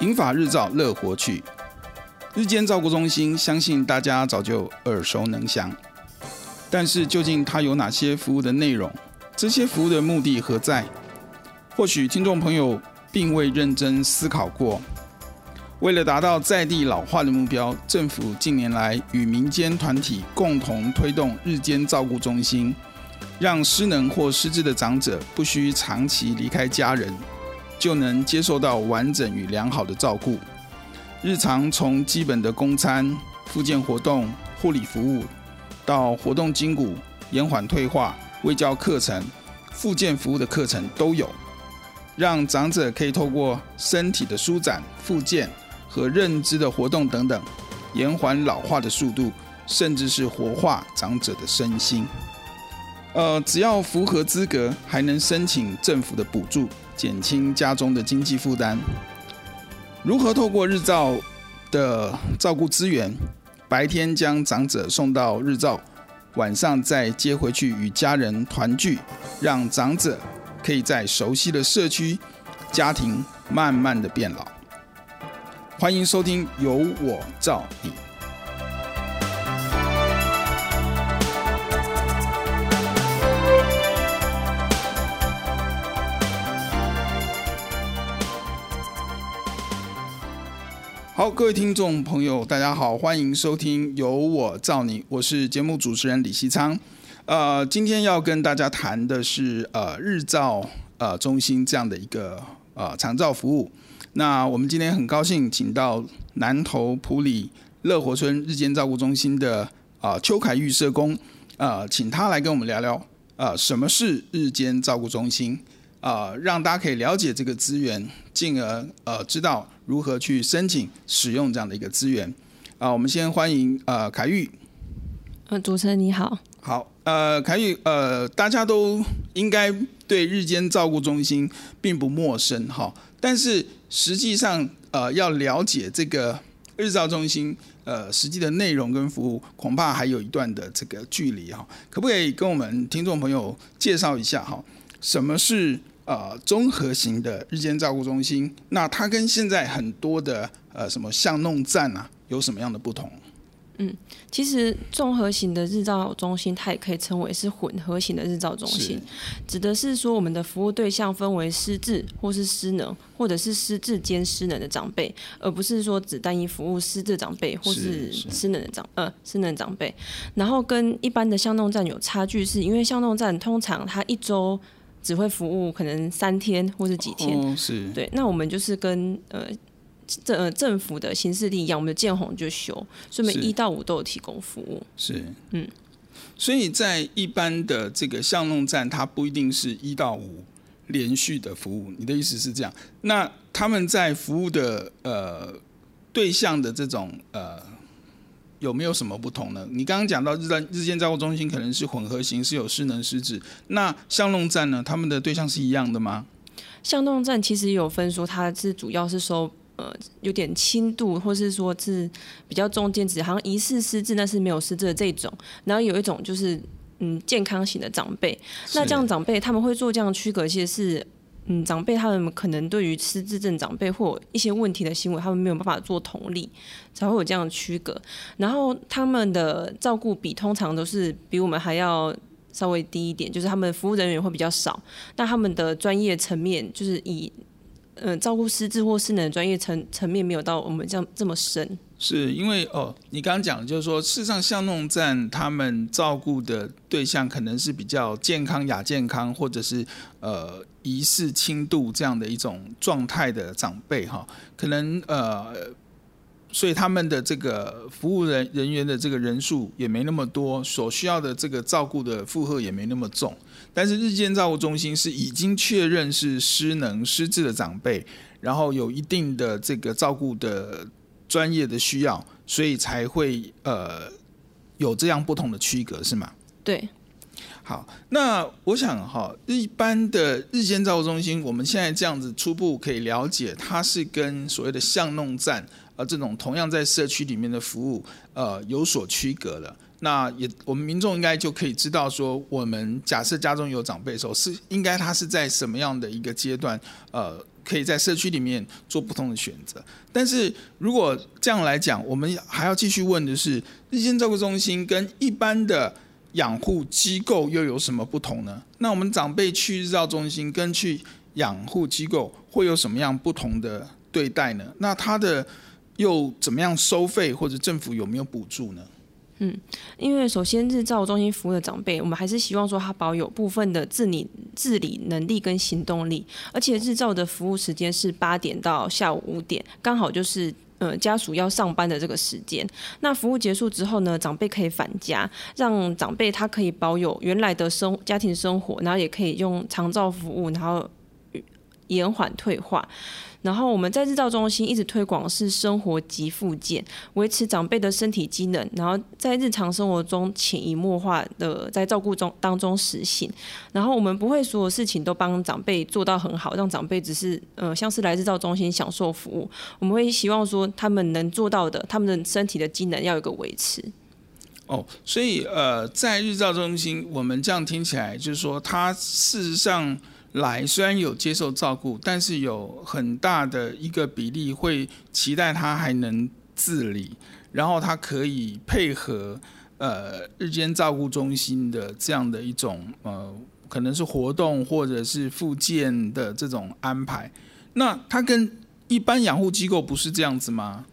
银发日照乐活趣，日间照顾中心，相信大家早就耳熟能详。但是究竟它有哪些服务的内容？这些服务的目的何在？或许听众朋友并未认真思考过。为了达到在地老化的目标，政府近年来与民间团体共同推动日间照顾中心，让失能或失智的长者不需长期离开家人。就能接受到完整与良好的照顾，日常从基本的公餐、复健活动、护理服务，到活动筋骨、延缓退化、微教课程、复健服务的课程都有，让长者可以透过身体的舒展、复健和认知的活动等等，延缓老化的速度，甚至是活化长者的身心。呃，只要符合资格，还能申请政府的补助。减轻家中的经济负担。如何透过日照的照顾资源，白天将长者送到日照，晚上再接回去与家人团聚，让长者可以在熟悉的社区、家庭慢慢的变老。欢迎收听《由我照你》。各位听众朋友，大家好，欢迎收听《由我造你》，我是节目主持人李西昌。呃，今天要跟大家谈的是呃日照呃中心这样的一个呃长照服务。那我们今天很高兴请到南投埔里乐活村日间照顾中心的啊、呃、邱凯玉社工，呃，请他来跟我们聊聊呃什么是日间照顾中心。呃，让大家可以了解这个资源，进而呃知道如何去申请使用这样的一个资源。啊、呃，我们先欢迎呃凯玉。呃，主持人你好。好，呃，凯玉，呃，大家都应该对日间照顾中心并不陌生哈，但是实际上呃要了解这个日照中心呃实际的内容跟服务，恐怕还有一段的这个距离哈。可不可以跟我们听众朋友介绍一下哈？什么是呃综合型的日间照顾中心？那它跟现在很多的呃什么巷弄站啊有什么样的不同？嗯，其实综合型的日照中心，它也可以称为是混合型的日照中心，指的是说我们的服务对象分为失智或是失能，或者是失智兼失能的长辈，而不是说只单一服务失智长辈或是失能的长呃失能长辈。然后跟一般的巷弄站有差距，是因为巷弄站通常它一周只会服务可能三天或是几天，哦、是对。那我们就是跟呃政呃政府的行事历一样，我们的见红就休，所以我们一到五都有提供服务。是，嗯。所以在一般的这个巷弄站，它不一定是一到五连续的服务。你的意思是这样？那他们在服务的呃对象的这种呃。有没有什么不同呢？你刚刚讲到日站日间照顾中心可能是混合型，是有失能失智。那巷弄站呢？他们的对象是一样的吗？巷弄站其实有分说，它是主要是收呃有点轻度，或是说是比较中间值，好像疑似失智，但是没有失智的这种。然后有一种就是嗯健康型的长辈。那这样长辈他们会做这样区隔，其实是。嗯，长辈他们可能对于失智症长辈或一些问题的行为，他们没有办法做同理，才会有这样的区隔。然后他们的照顾比通常都是比我们还要稍微低一点，就是他们服务人员会比较少，但他们的专业层面就是以嗯、呃，照顾失智或失能专业层层面没有到我们这样这么深。是因为哦，你刚刚讲就是说，事实上像弄站他们照顾的对象可能是比较健康、亚健康，或者是呃疑似轻度这样的一种状态的长辈哈，可能呃，所以他们的这个服务人人员的这个人数也没那么多，所需要的这个照顾的负荷也没那么重。但是日间照顾中心是已经确认是失能失智的长辈，然后有一定的这个照顾的。专业的需要，所以才会呃有这样不同的区隔，是吗？对。好，那我想哈，一般的日间照顾中心，我们现在这样子初步可以了解，它是跟所谓的巷弄站啊这种同样在社区里面的服务呃有所区隔了。那也我们民众应该就可以知道说，我们假设家中有长辈的时候，是应该他是在什么样的一个阶段呃。可以在社区里面做不同的选择，但是如果这样来讲，我们还要继续问的是，日间照顾中心跟一般的养护机构又有什么不同呢？那我们长辈去日照中心跟去养护机构会有什么样不同的对待呢？那他的又怎么样收费，或者政府有没有补助呢？嗯，因为首先日照中心服务的长辈，我们还是希望说他保有部分的自理自理能力跟行动力，而且日照的服务时间是八点到下午五点，刚好就是呃家属要上班的这个时间。那服务结束之后呢，长辈可以返家，让长辈他可以保有原来的生家庭生活，然后也可以用长照服务，然后延缓退化。然后我们在日照中心一直推广是生活及复健，维持长辈的身体机能，然后在日常生活中潜移默化的在照顾中当中实行。然后我们不会所有事情都帮长辈做到很好，让长辈只是呃像是来日照中心享受服务。我们会希望说他们能做到的，他们的身体的机能要有个维持。哦，所以呃，在日照中心，我们这样听起来就是说，他事实上。来，虽然有接受照顾，但是有很大的一个比例会期待他还能自理，然后他可以配合呃日间照顾中心的这样的一种呃可能是活动或者是复健的这种安排。那他跟一般养护机构不是这样子吗？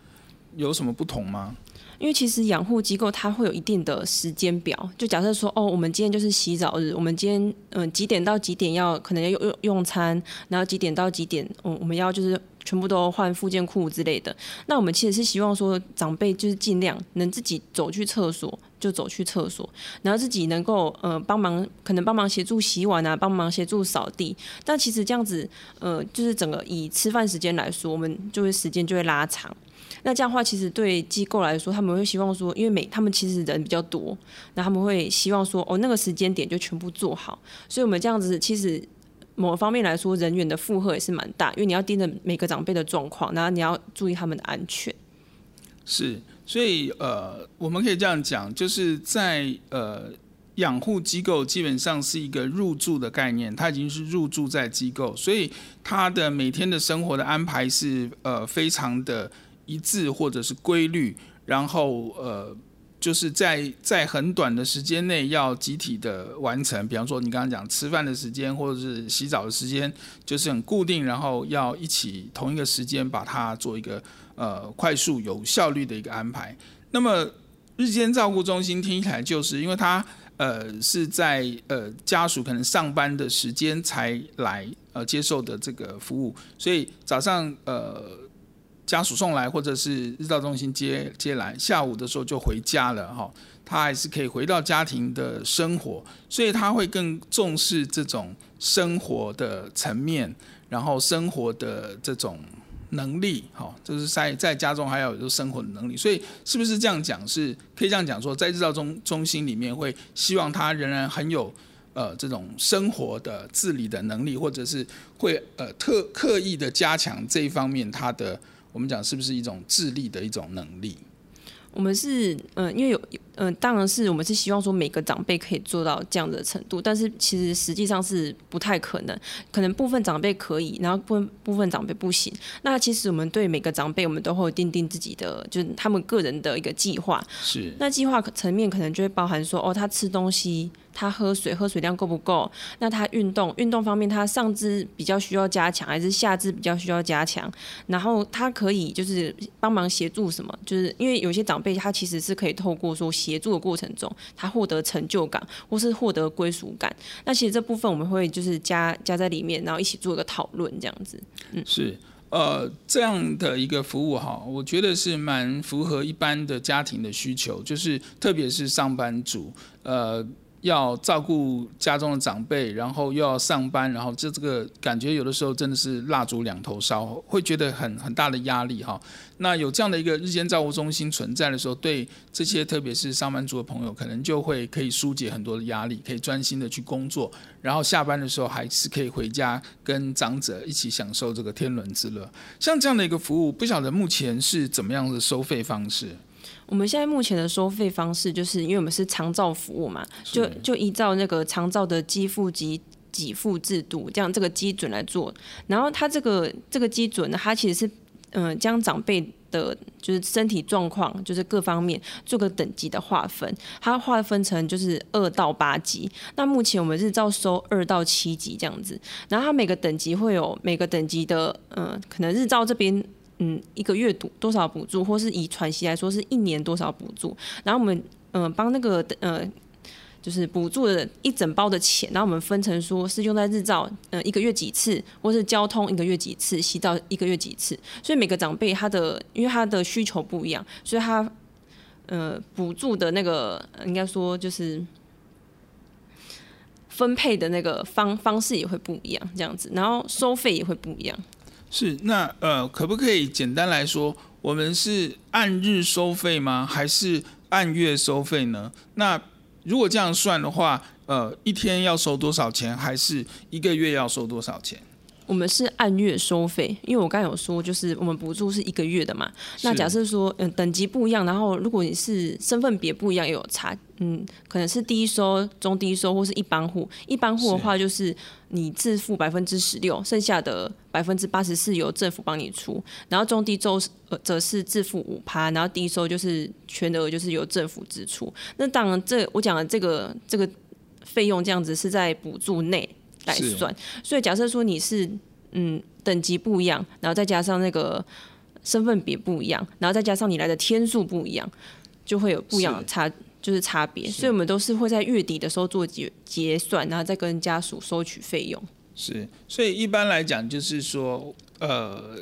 有什么不同吗？因为其实养护机构它会有一定的时间表，就假设说哦，我们今天就是洗澡日，我们今天嗯、几点到几点要可能要用用用餐，然后几点到几点，嗯，我们要就是全部都换附件裤之类的。那我们其实是希望说长辈就是尽量能自己走去厕所就走去厕所，然后自己能够呃帮忙，可能帮忙协助洗碗啊，帮忙协助扫地。但其实这样子呃，就是整个以吃饭时间来说，我们就会时间就会拉长。那这样的话，其实对机构来说，他们会希望说，因为每他们其实人比较多，那他们会希望说，哦，那个时间点就全部做好。所以，我们这样子其实某方面来说，人员的负荷也是蛮大，因为你要盯着每个长辈的状况，然后你要注意他们的安全。是，所以呃，我们可以这样讲，就是在呃养护机构基本上是一个入住的概念，他已经是入住在机构，所以他的每天的生活的安排是呃非常的。一致或者是规律，然后呃，就是在在很短的时间内要集体的完成。比方说，你刚刚讲吃饭的时间或者是洗澡的时间，就是很固定，然后要一起同一个时间把它做一个呃快速有效率的一个安排。那么日间照顾中心听起来就是因为它呃是在呃家属可能上班的时间才来呃接受的这个服务，所以早上呃。家属送来，或者是日照中心接接来，下午的时候就回家了哈。他还是可以回到家庭的生活，所以他会更重视这种生活的层面，然后生活的这种能力哈，就是在在家中还要有生活的能力。所以是不是这样讲？是可以这样讲说，在日照中中心里面会希望他仍然很有呃这种生活的自理的能力，或者是会呃特刻意的加强这一方面他的。我们讲是不是一种智力的一种能力？我们是嗯、呃，因为有嗯、呃，当然是我们是希望说每个长辈可以做到这样的程度，但是其实实际上是不太可能，可能部分长辈可以，然后部分部分长辈不行。那其实我们对每个长辈，我们都会定定自己的，就是他们个人的一个计划。是。那计划层面可能就会包含说，哦，他吃东西。他喝水喝水量够不够？那他运动运动方面，他上肢比较需要加强，还是下肢比较需要加强？然后他可以就是帮忙协助什么？就是因为有些长辈他其实是可以透过说协助的过程中，他获得成就感或是获得归属感。那其实这部分我们会就是加加在里面，然后一起做一个讨论这样子。嗯，是。呃，这样的一个服务哈，我觉得是蛮符合一般的家庭的需求，就是特别是上班族，呃。要照顾家中的长辈，然后又要上班，然后这这个感觉有的时候真的是蜡烛两头烧，会觉得很很大的压力哈。那有这样的一个日间照顾中心存在的时候，对这些特别是上班族的朋友，可能就会可以疏解很多的压力，可以专心的去工作，然后下班的时候还是可以回家跟长者一起享受这个天伦之乐。像这样的一个服务，不晓得目前是怎么样的收费方式？我们现在目前的收费方式，就是因为我们是长照服务嘛，就就依照那个长照的给付及给付制度，这样这个基准来做。然后它这个这个基准呢，它其实是嗯、呃，将长辈的就是身体状况，就是各方面做个等级的划分。它划分成就是二到八级。那目前我们日照收二到七级这样子。然后它每个等级会有每个等级的嗯、呃，可能日照这边。嗯，一个月多多少补助，或是以喘息来说，是一年多少补助？然后我们嗯，帮、那个呃，就是补助的一整包的钱，然后我们分成说是用在日照，嗯、呃，一个月几次，或是交通一个月几次，洗澡一个月几次。所以每个长辈他的，因为他的需求不一样，所以他呃补助的那个应该说就是分配的那个方方式也会不一样，这样子，然后收费也会不一样。是，那呃，可不可以简单来说，我们是按日收费吗？还是按月收费呢？那如果这样算的话，呃，一天要收多少钱？还是一个月要收多少钱？我们是按月收费，因为我刚才有说，就是我们补助是一个月的嘛。那假设说，嗯，等级不一样，然后如果你是身份别不一样，也有差，嗯，可能是低收、中低收或是一般户。一般户的话，就是你自付百分之十六，剩下的百分之八十四由政府帮你出。然后中低收呃则是自付五趴，然后低收就是全额就是由政府支出。那当然这，这我讲的这个这个费用这样子是在补助内。来算，所以假设说你是嗯等级不一样，然后再加上那个身份别不一样，然后再加上你来的天数不一样，就会有不一样的差，就是差别。所以我们都是会在月底的时候做结结算，然后再跟家属收取费用。是，所以一般来讲就是说，呃，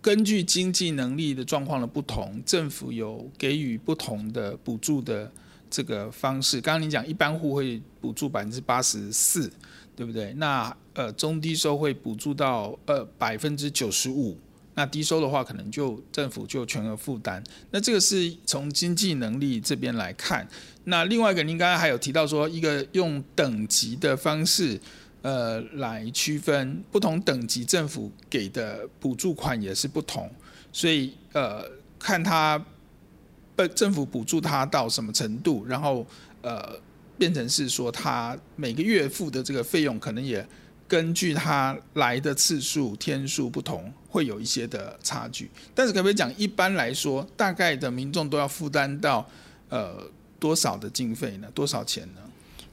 根据经济能力的状况的不同，政府有给予不同的补助的。这个方式，刚刚你讲一般户会补助百分之八十四，对不对？那呃中低收会补助到呃百分之九十五，那低收的话可能就政府就全额负担。那这个是从经济能力这边来看。那另外一个，您刚刚还有提到说，一个用等级的方式呃来区分不同等级政府给的补助款也是不同，所以呃看他。政府补助他到什么程度，然后呃变成是说他每个月付的这个费用，可能也根据他来的次数天数不同，会有一些的差距。但是可不可以讲，一般来说，大概的民众都要负担到呃多少的经费呢？多少钱呢？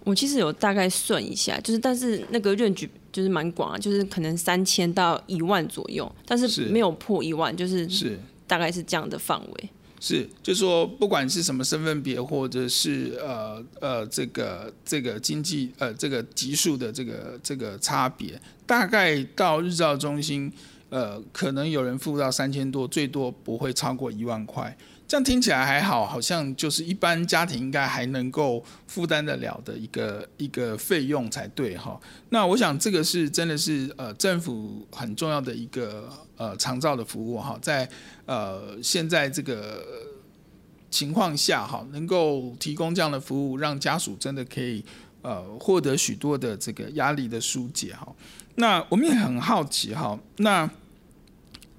我其实有大概算一下，就是但是那个 range 就是蛮广啊，就是可能三千到一万左右，但是没有破一万，就是是大概是这样的范围。是，就说，不管是什么身份别，或者是呃呃，这个这个经济呃这个级数的这个这个差别，大概到日照中心，呃，可能有人付到三千多，最多不会超过一万块。这样听起来还好，好像就是一般家庭应该还能够负担得了的一个一个费用才对哈。那我想这个是真的是呃政府很重要的一个呃长照的服务哈，在呃现在这个情况下哈，能够提供这样的服务，让家属真的可以呃获得许多的这个压力的疏解哈。那我们也很好奇哈，那。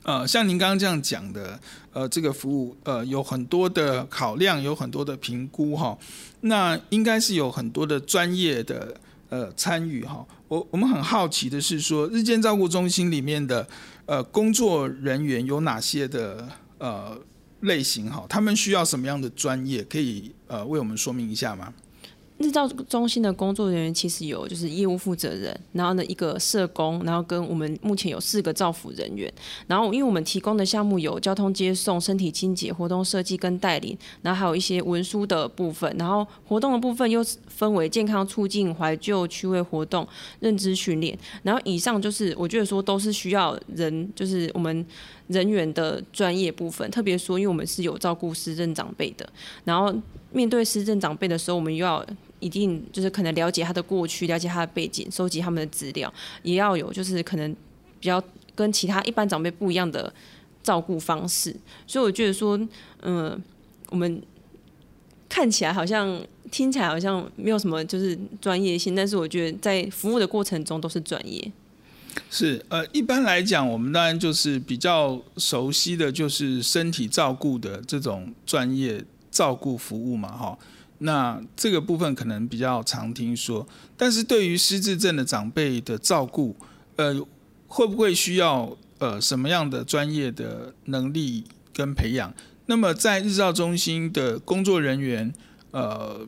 呃，像您刚刚这样讲的，呃，这个服务呃有很多的考量，有很多的评估哈，那应该是有很多的专业的呃参与哈。我我们很好奇的是说，日间照顾中心里面的呃工作人员有哪些的呃类型哈？他们需要什么样的专业？可以呃为我们说明一下吗？日照中心的工作人员其实有就是业务负责人，然后呢一个社工，然后跟我们目前有四个照服人员。然后因为我们提供的项目有交通接送、身体清洁、活动设计跟带领，然后还有一些文书的部分。然后活动的部分又分为健康促进、怀旧趣味活动、认知训练。然后以上就是我觉得说都是需要人，就是我们人员的专业部分。特别说，因为我们是有照顾失智长辈的，然后面对失智长辈的时候，我们又要。一定就是可能了解他的过去，了解他的背景，收集他们的资料，也要有就是可能比较跟其他一般长辈不一样的照顾方式。所以我觉得说，嗯、我们看起来好像听起来好像没有什么就是专业性，但是我觉得在服务的过程中都是专业。是呃，一般来讲，我们当然就是比较熟悉的就是身体照顾的这种专业照顾服务嘛，哈。那这个部分可能比较常听说，但是对于失智症的长辈的照顾，呃，会不会需要呃什么样的专业的能力跟培养？那么在日照中心的工作人员，呃，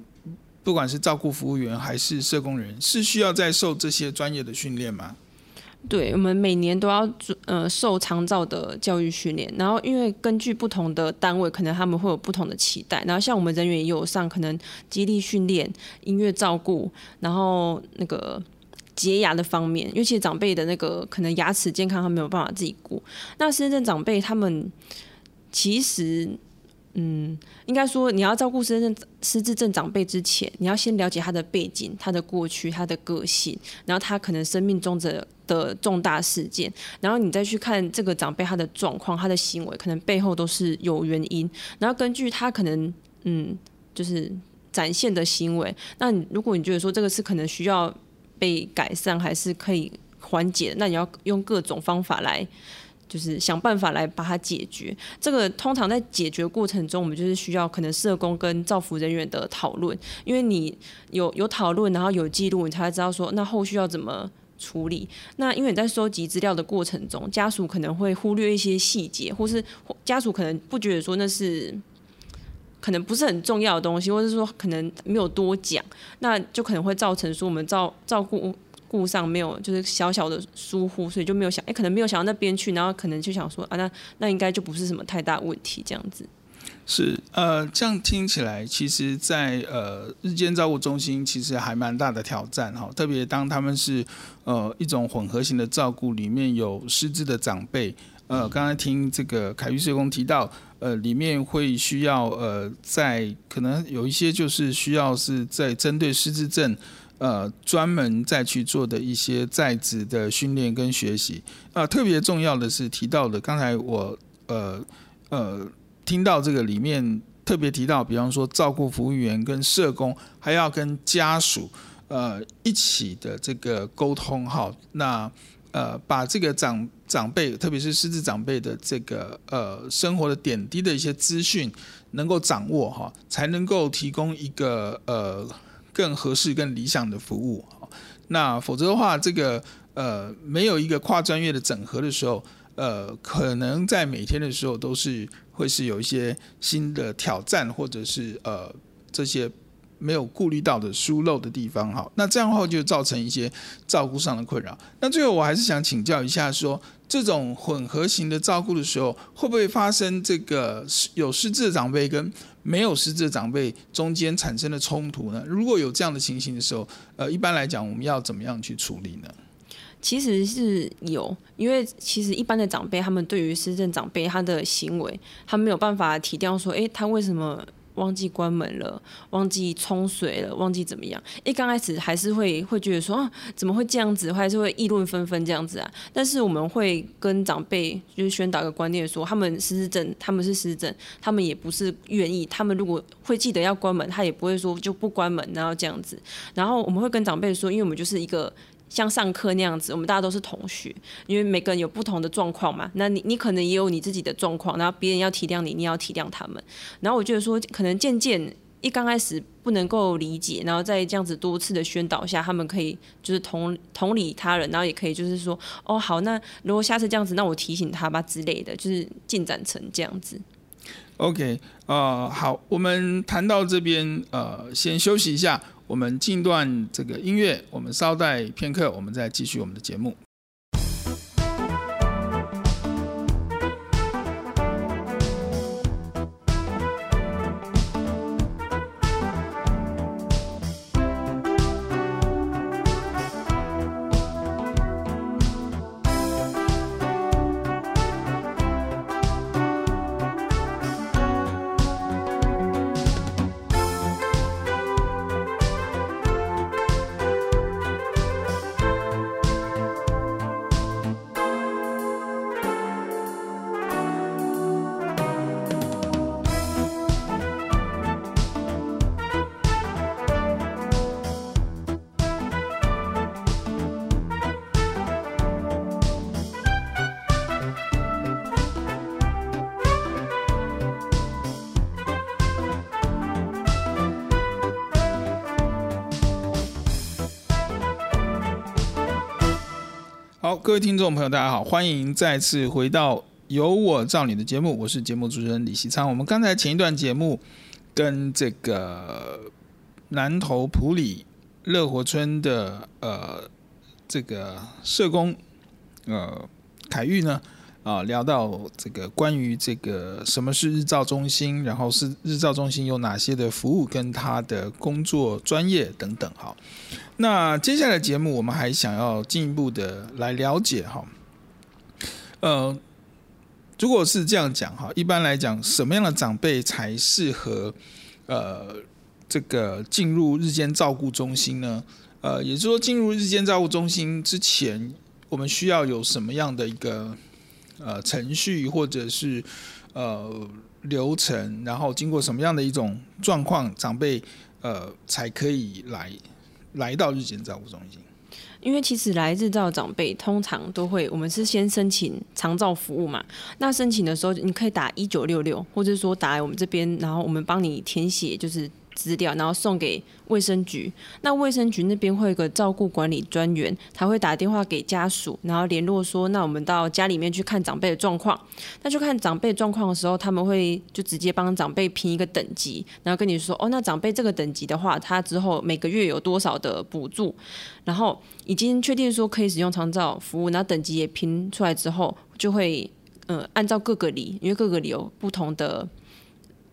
不管是照顾服务员还是社工人，是需要在受这些专业的训练吗？对，我们每年都要做呃受长照的教育训练，然后因为根据不同的单位，可能他们会有不同的期待。然后像我们人员也有上可能肌力训练、音乐照顾，然后那个洁牙的方面，因为其实长辈的那个可能牙齿健康，他没有办法自己顾。那深圳长辈他们其实。嗯，应该说你要照顾失智失智症长辈之前，你要先了解他的背景、他的过去、他的个性，然后他可能生命中的的重大事件，然后你再去看这个长辈他的状况、他的行为，可能背后都是有原因。然后根据他可能嗯，就是展现的行为，那你如果你觉得说这个是可能需要被改善，还是可以缓解，那你要用各种方法来。就是想办法来把它解决。这个通常在解决过程中，我们就是需要可能社工跟照服人员的讨论，因为你有有讨论，然后有记录，你才会知道说那后续要怎么处理。那因为你在收集资料的过程中，家属可能会忽略一些细节，或是家属可能不觉得说那是可能不是很重要的东西，或者是说可能没有多讲，那就可能会造成说我们照照顾。顾上没有，就是小小的疏忽，所以就没有想，哎，可能没有想到那边去，然后可能就想说啊，那那应该就不是什么太大问题这样子。是，呃，这样听起来，其实在，呃日间照顾中心，其实还蛮大的挑战哈，特别当他们是呃一种混合型的照顾，里面有失智的长辈，呃，刚才听这个凯玉社工提到，呃，里面会需要呃在可能有一些就是需要是在针对失智症。呃，专门再去做的一些在职的训练跟学习，啊、呃，特别重要的是提到的，刚才我呃呃听到这个里面特别提到，比方说照顾服务员跟社工，还要跟家属呃一起的这个沟通哈，那呃把这个长长辈，特别是失智长辈的这个呃生活的点滴的一些资讯能够掌握哈，才能够提供一个呃。更合适、更理想的服务，那否则的话，这个呃没有一个跨专业的整合的时候，呃，可能在每天的时候都是会是有一些新的挑战，或者是呃这些没有顾虑到的疏漏的地方，哈，那这样的话就造成一些照顾上的困扰。那最后我还是想请教一下说，说这种混合型的照顾的时候，会不会发生这个有失智的长辈跟没有失智的长辈中间产生的冲突呢？如果有这样的情形的时候，呃，一般来讲，我们要怎么样去处理呢？其实是有，因为其实一般的长辈，他们对于失智长辈他的行为，他没有办法体谅说，诶，他为什么？忘记关门了，忘记冲水了，忘记怎么样？一刚开始还是会会觉得说啊，怎么会这样子？还是会议论纷纷这样子啊？但是我们会跟长辈就是宣导个观念说，他们失智症，他们是失智症，他们也不是愿意。他们如果会记得要关门，他也不会说就不关门，然后这样子。然后我们会跟长辈说，因为我们就是一个。像上课那样子，我们大家都是同学，因为每个人有不同的状况嘛。那你你可能也有你自己的状况，然后别人要体谅你，你要体谅他们。然后我觉得说，可能渐渐一刚开始不能够理解，然后在这样子多次的宣导下，他们可以就是同同理他人，然后也可以就是说，哦好，那如果下次这样子，那我提醒他吧之类的，就是进展成这样子。OK，呃，好，我们谈到这边，呃，先休息一下。我们进段这个音乐，我们稍待片刻，我们再继续我们的节目。好，各位听众朋友，大家好，欢迎再次回到《由我照你》的节目，我是节目主持人李西昌。我们刚才前一段节目跟这个南投普里乐活村的呃这个社工呃凯玉呢啊聊到这个关于这个什么是日照中心，然后是日照中心有哪些的服务，跟他的工作专业等等，哈。那接下来节目，我们还想要进一步的来了解哈，呃，如果是这样讲哈，一般来讲，什么样的长辈才适合呃这个进入日间照顾中心呢？呃，也就是说，进入日间照顾中心之前，我们需要有什么样的一个呃程序，或者是呃流程，然后经过什么样的一种状况，长辈呃才可以来。来到日间照顾中心，因为其实来日照长辈通常都会，我们是先申请长照服务嘛。那申请的时候，你可以打一九六六，或者说打来我们这边，然后我们帮你填写，就是。资料，然后送给卫生局。那卫生局那边会有个照顾管理专员，他会打电话给家属，然后联络说，那我们到家里面去看长辈的状况。那去看长辈状况的时候，他们会就直接帮长辈评一个等级，然后跟你说，哦，那长辈这个等级的话，他之后每个月有多少的补助，然后已经确定说可以使用长照服务，然后等级也评出来之后，就会嗯、呃、按照各个里，因为各个里有不同的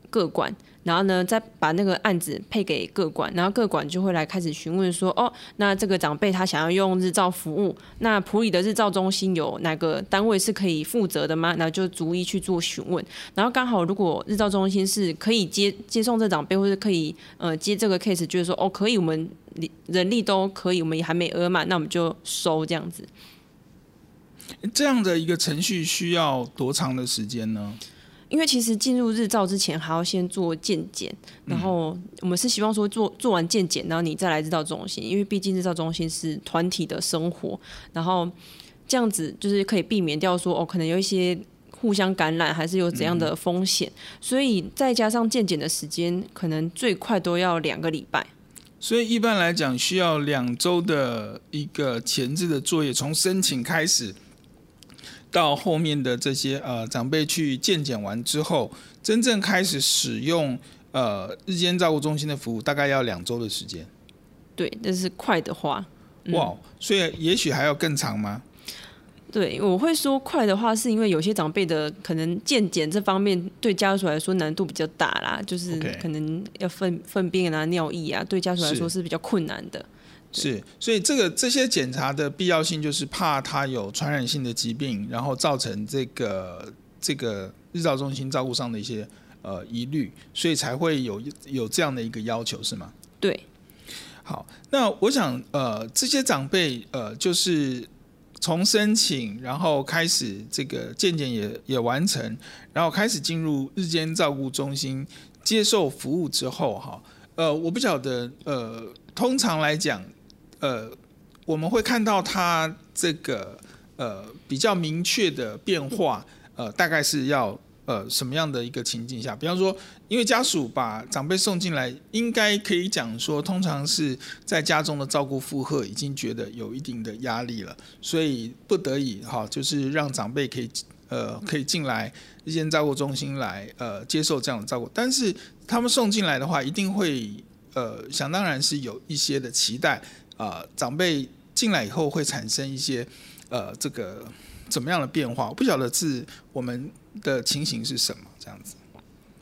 各管。然后呢，再把那个案子配给各管，然后各管就会来开始询问说，哦，那这个长辈他想要用日照服务，那埔里的日照中心有哪个单位是可以负责的吗？然后就逐一去做询问。然后刚好如果日照中心是可以接接送这长辈，或者可以呃接这个 case，就是说哦可以，我们人力都可以，我们也还没额满，那我们就收这样子。这样的一个程序需要多长的时间呢？因为其实进入日照之前还要先做健检，然后我们是希望说做做完健检，然后你再来日照中心，因为毕竟日照中心是团体的生活，然后这样子就是可以避免掉说哦，可能有一些互相感染，还是有怎样的风险，所以再加上健检的时间，可能最快都要两个礼拜。所以一般来讲，需要两周的一个前置的作业，从申请开始。到后面的这些呃长辈去健检完之后，真正开始使用呃日间照顾中心的服务，大概要两周的时间。对，但是快的话，嗯、哇，所以也许还要更长吗？对，我会说快的话，是因为有些长辈的可能健检这方面对家属来说难度比较大啦，就是可能要粪粪便啊、尿液啊，对家属来说是比较困难的。是，所以这个这些检查的必要性，就是怕他有传染性的疾病，然后造成这个这个日照中心照顾上的一些呃疑虑，所以才会有有这样的一个要求，是吗？对。好，那我想呃这些长辈呃就是从申请，然后开始这个健检也也完成，然后开始进入日间照顾中心接受服务之后，哈，呃，我不晓得呃，通常来讲。呃，我们会看到他这个呃比较明确的变化，呃，大概是要呃什么样的一个情境下？比方说，因为家属把长辈送进来，应该可以讲说，通常是在家中的照顾负荷已经觉得有一定的压力了，所以不得已哈，就是让长辈可以呃可以进来日间照顾中心来呃接受这样的照顾。但是他们送进来的话，一定会。呃，想当然是有一些的期待啊、长辈进来以后会产生一些呃这个怎么样的变化？我不晓得是我们的情形是什么这样子。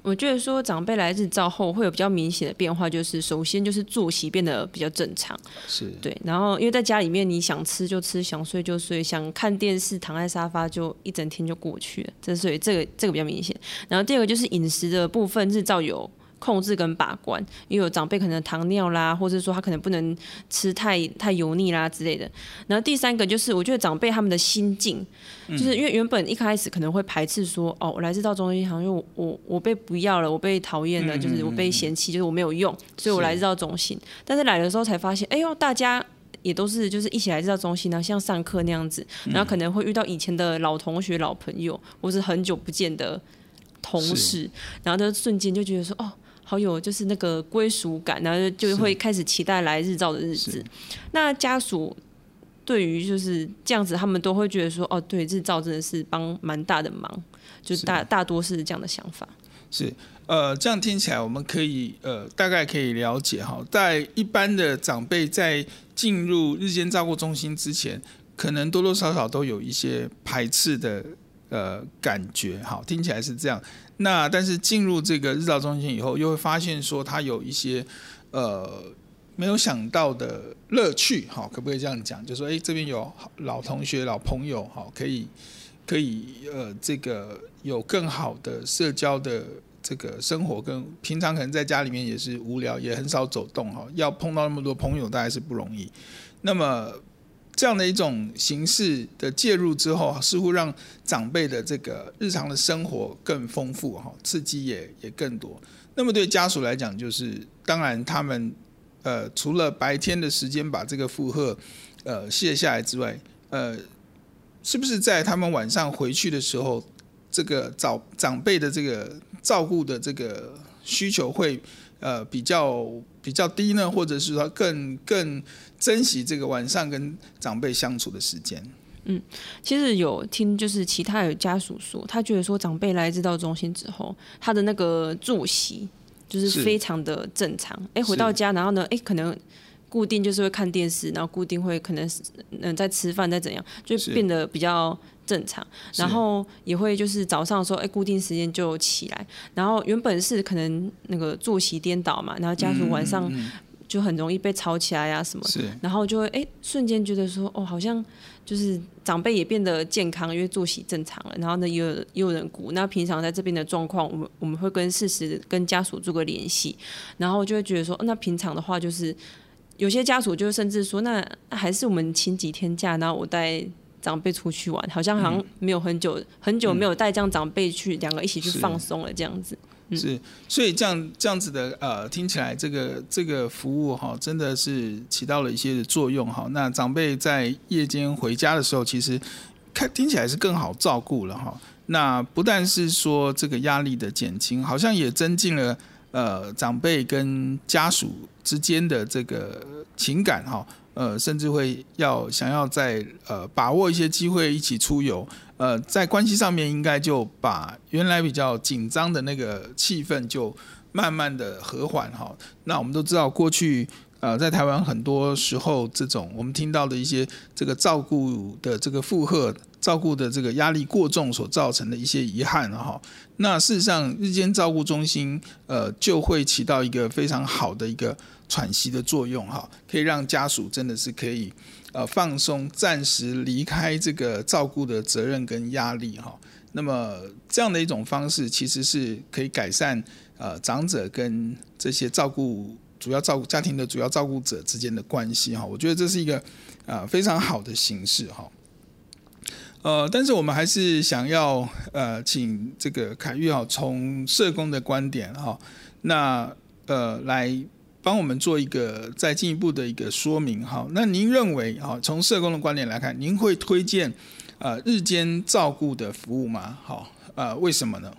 我觉得说长辈来日照后会有比较明显的变化，就是首先就是作息变得比较正常，是对。然后因为在家里面，你想吃就吃，想睡就睡，想看电视躺在沙发就一整天就过去了，这所以这个这个比较明显。然后第二个就是饮食的部分，日照有。控制跟把关，因为有长辈可能糖尿啦，或者说他可能不能吃太太油腻啦之类的。然后第三个就是，我觉得长辈他们的心境，就是因为原本一开始可能会排斥说，哦，我来日照中心好像我我我被不要了，我被讨厌了，就是我被嫌弃，就是我没有用，所以我来日照中心。但是来的时候才发现，哎呦，大家也都是就是一起来日照中心，然后像上课那样子，然后可能会遇到以前的老同学、老朋友，或是很久不见的同事，然后就瞬间就觉得说，哦。好有就是那个归属感，然后就会开始期待来日照的日子。那家属对于就是这样子，他们都会觉得说，哦，对，日照真的是帮蛮大的忙，就大大多是这样的想法。是，呃，这样听起来，我们可以呃大概可以了解哈，在一般的长辈在进入日间照顾中心之前，可能多多少少都有一些排斥的呃感觉，好，听起来是这样。那但是进入这个日照中心以后，又会发现说他有一些呃没有想到的乐趣，好，可不可以这样讲？就说哎，这边有老同学、老朋友，好，可以可以呃这个有更好的社交的这个生活，跟平常可能在家里面也是无聊，也很少走动，哈，要碰到那么多朋友，大概是不容易。那么。这样的一种形式的介入之后，似乎让长辈的这个日常的生活更丰富哈，刺激也也更多。那么对家属来讲，就是当然他们呃除了白天的时间把这个负荷呃卸下来之外，呃是不是在他们晚上回去的时候，这个早长辈的这个照顾的这个需求会呃比较比较低呢？或者是说更更？珍惜这个晚上跟长辈相处的时间。嗯，其实有听就是其他有家属说，他觉得说长辈来日照中心之后，他的那个作息就是非常的正常。哎，回到家，然后呢，哎，可能固定就是会看电视，然后固定会可能嗯在吃饭在怎样，就变得比较正常。然后也会就是早上的时候，哎，固定时间就起来。然后原本是可能那个作息颠倒嘛，然后家属晚上。就很容易被吵起来呀、啊，什么？是，然后就会哎、欸，瞬间觉得说，哦，好像就是长辈也变得健康，因为作息正常了。然后呢，也有也有人鼓。那平常在这边的状况，我们我们会跟事实跟家属做个联系，然后就会觉得说，那平常的话，就是有些家属就甚至说，那还是我们请几天假，然后我带长辈出去玩，好像好像没有很久、嗯、很久没有带这样长辈去两个一起去放松了这样子。是，所以这样这样子的呃，听起来这个这个服务哈，真的是起到了一些的作用哈。那长辈在夜间回家的时候，其实看听起来是更好照顾了哈。那不但是说这个压力的减轻，好像也增进了呃长辈跟家属之间的这个情感哈。呃，甚至会要想要在呃把握一些机会一起出游。呃，在关系上面，应该就把原来比较紧张的那个气氛就慢慢的和缓哈。那我们都知道，过去呃在台湾很多时候，这种我们听到的一些这个照顾的这个负荷、照顾的这个压力过重所造成的一些遗憾哈。那事实上，日间照顾中心呃就会起到一个非常好的一个喘息的作用哈，可以让家属真的是可以。呃，放松，暂时离开这个照顾的责任跟压力哈。那么这样的一种方式，其实是可以改善呃长者跟这些照顾主要照顾家庭的主要照顾者之间的关系哈。我觉得这是一个啊非常好的形式哈。呃，但是我们还是想要呃请这个凯玉哈，从社工的观点哈，那呃来。帮我们做一个再进一步的一个说明哈。那您认为哈，从社工的观点来看，您会推荐呃日间照顾的服务吗？好，呃，为什么呢？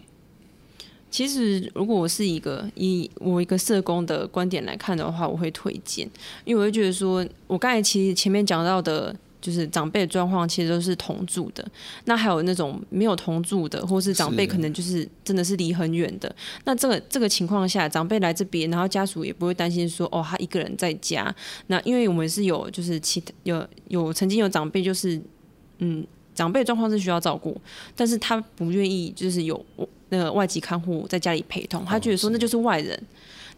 其实，如果我是一个以我一个社工的观点来看的话，我会推荐，因为我会觉得说，我刚才其实前面讲到的。就是长辈的状况其实都是同住的，那还有那种没有同住的，或是长辈可能就是真的是离很远的。那这个这个情况下，长辈来这边，然后家属也不会担心说哦，他一个人在家。那因为我们是有就是其他有有曾经有长辈就是嗯，长辈状况是需要照顾，但是他不愿意就是有那个外籍看护在家里陪同，他觉得说那就是外人。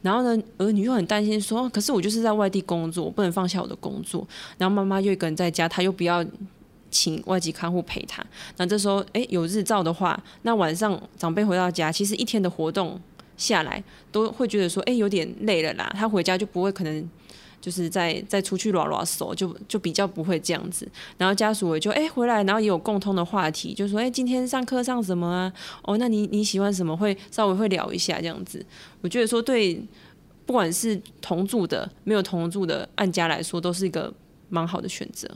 然后呢，儿女又很担心说，可是我就是在外地工作，我不能放下我的工作。然后妈妈又一个人在家，她又不要请外籍看护陪她。那这时候，哎，有日照的话，那晚上长辈回到家，其实一天的活动下来，都会觉得说，哎，有点累了啦。他回家就不会可能。就是在再出去拉拉手，就就比较不会这样子。然后家属也就哎、回来，然后也有共通的话题，就说哎、今天上课上什么啊？哦，那你你喜欢什么？会稍微会聊一下这样子。我觉得说对，不管是同住的没有同住的按家来说，都是一个蛮好的选择。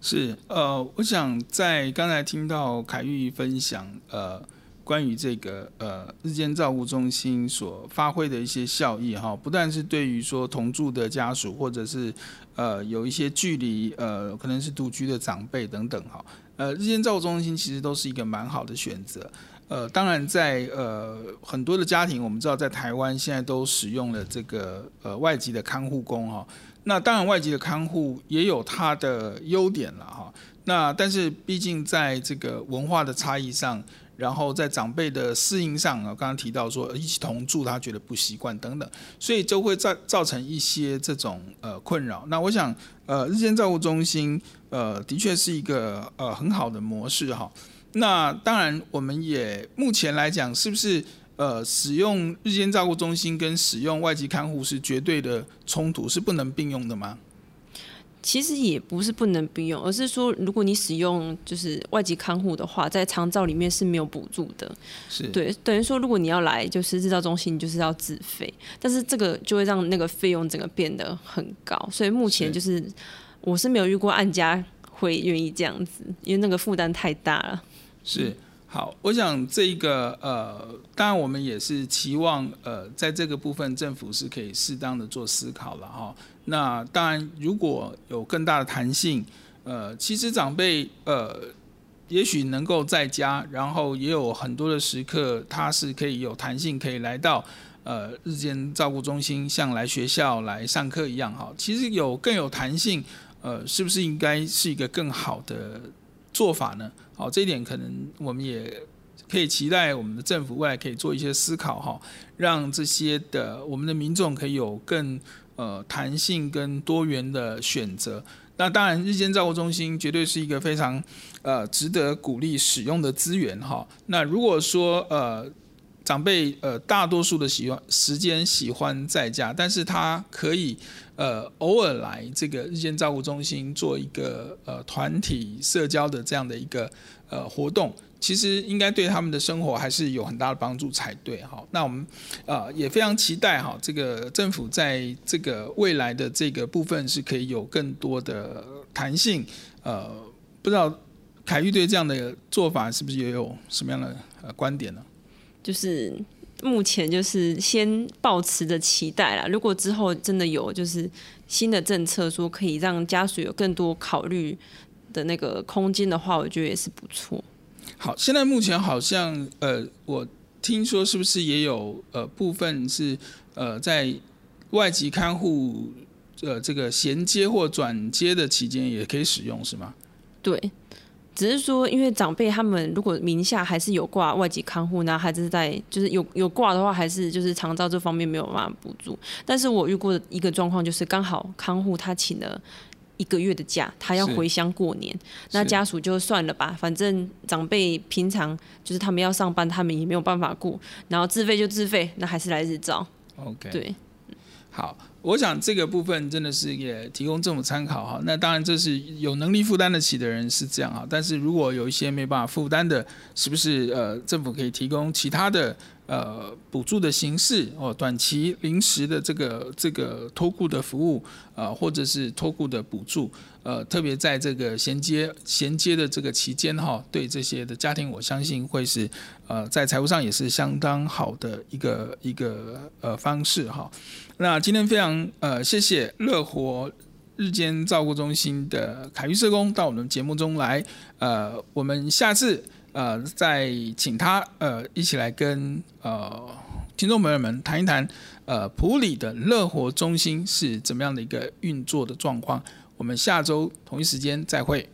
是呃，我想在刚才听到凯玉分享呃。关于这个呃日间照顾中心所发挥的一些效益哈，不但是对于说同住的家属，或者是呃有一些距离呃可能是独居的长辈等等哈，呃日间照顾中心其实都是一个蛮好的选择。呃，当然在呃很多的家庭，我们知道在台湾现在都使用了这个呃外籍的看护工哈。那当然外籍的看护也有它的优点了哈。那但是毕竟在这个文化的差异上。然后在长辈的适应上啊，刚刚提到说一起同住，他觉得不习惯等等，所以就会造造成一些这种呃困扰。那我想呃日间照顾中心呃的确是一个呃很好的模式哈。那当然我们也目前来讲，是不是呃使用日间照顾中心跟使用外籍看护是绝对的冲突，是不能并用的吗？其实也不是不能不用，而是说，如果你使用就是外籍看护的话，在长照里面是没有补助的。是对，等于说，如果你要来就是日照中心，你就是要自费，但是这个就会让那个费用整个变得很高。所以目前就是，是我是没有遇过按家会愿意这样子，因为那个负担太大了。是好，我想这个呃，当然我们也是期望呃，在这个部分政府是可以适当的做思考了哈。那当然，如果有更大的弹性，呃，其实长辈呃，也许能够在家，然后也有很多的时刻，他是可以有弹性，可以来到呃日间照顾中心，像来学校来上课一样哈。其实有更有弹性，呃，是不是应该是一个更好的做法呢？好，这一点可能我们也可以期待我们的政府未来可以做一些思考哈，让这些的我们的民众可以有更。呃，弹性跟多元的选择，那当然，日间照顾中心绝对是一个非常呃值得鼓励使用的资源哈。那如果说呃长辈呃大多数的喜欢时间喜欢在家，但是他可以呃偶尔来这个日间照顾中心做一个呃团体社交的这样的一个呃活动。其实应该对他们的生活还是有很大的帮助才对哈。那我们呃也非常期待哈，这个政府在这个未来的这个部分是可以有更多的弹性。呃，不知道凯玉对这样的做法是不是也有什么样的呃观点呢？就是目前就是先抱持着期待啦。如果之后真的有就是新的政策说可以让家属有更多考虑的那个空间的话，我觉得也是不错。好，现在目前好像呃，我听说是不是也有呃部分是呃在外籍看护呃这个衔接或转接的期间也可以使用是吗？对，只是说因为长辈他们如果名下还是有挂外籍看护，那还是在就是有有挂的话，还是就是长照这方面没有办法补助。但是我遇过的一个状况就是刚好看护他请了。一个月的假，他要回乡过年，那家属就算了吧，反正长辈平常就是他们要上班，他们也没有办法顾，然后自费就自费，那还是来日照。OK，对，好，我想这个部分真的是也提供政府参考哈。那当然这是有能力负担得起的人是这样哈，但是如果有一些没办法负担的，是不是呃政府可以提供其他的？呃，补助的形式哦，短期临时的这个这个托顾的服务，呃，或者是托顾的补助，呃，特别在这个衔接衔接的这个期间哈，对这些的家庭，我相信会是呃在财务上也是相当好的一个一个呃方式哈。那今天非常呃谢谢乐活。日间照顾中心的凯玉社工到我们节目中来。呃，我们下次呃再请他呃一起来跟呃听众朋友们谈一谈呃普里的乐活中心是怎么样的一个运作的状况。我们下周同一时间再会。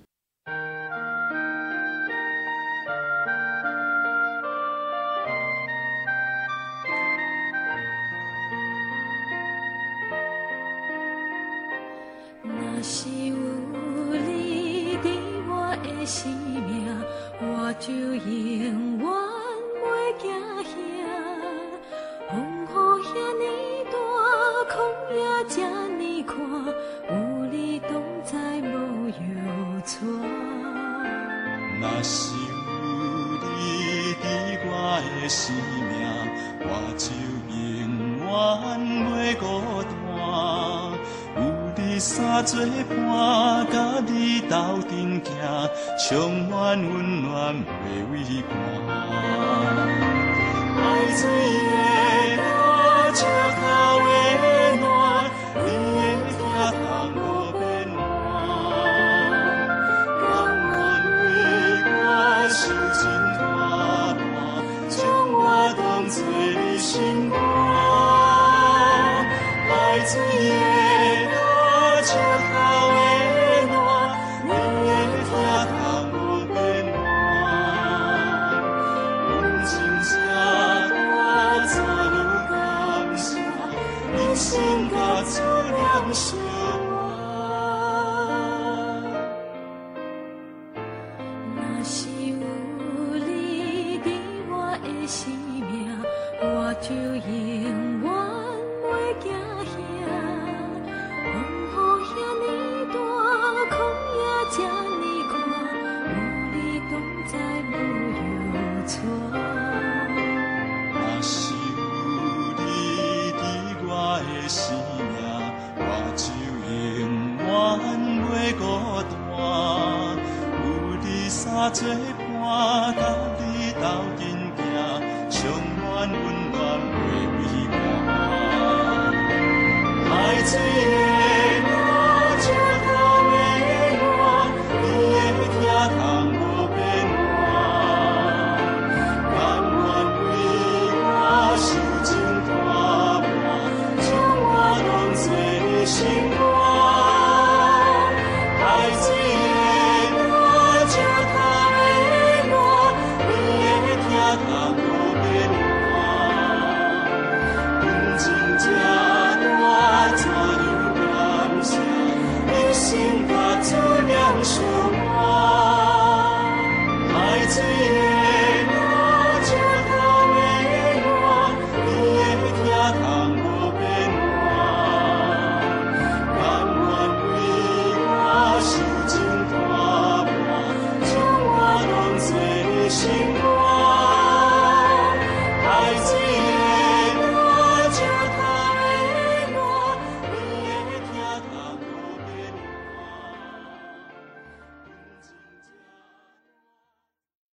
水的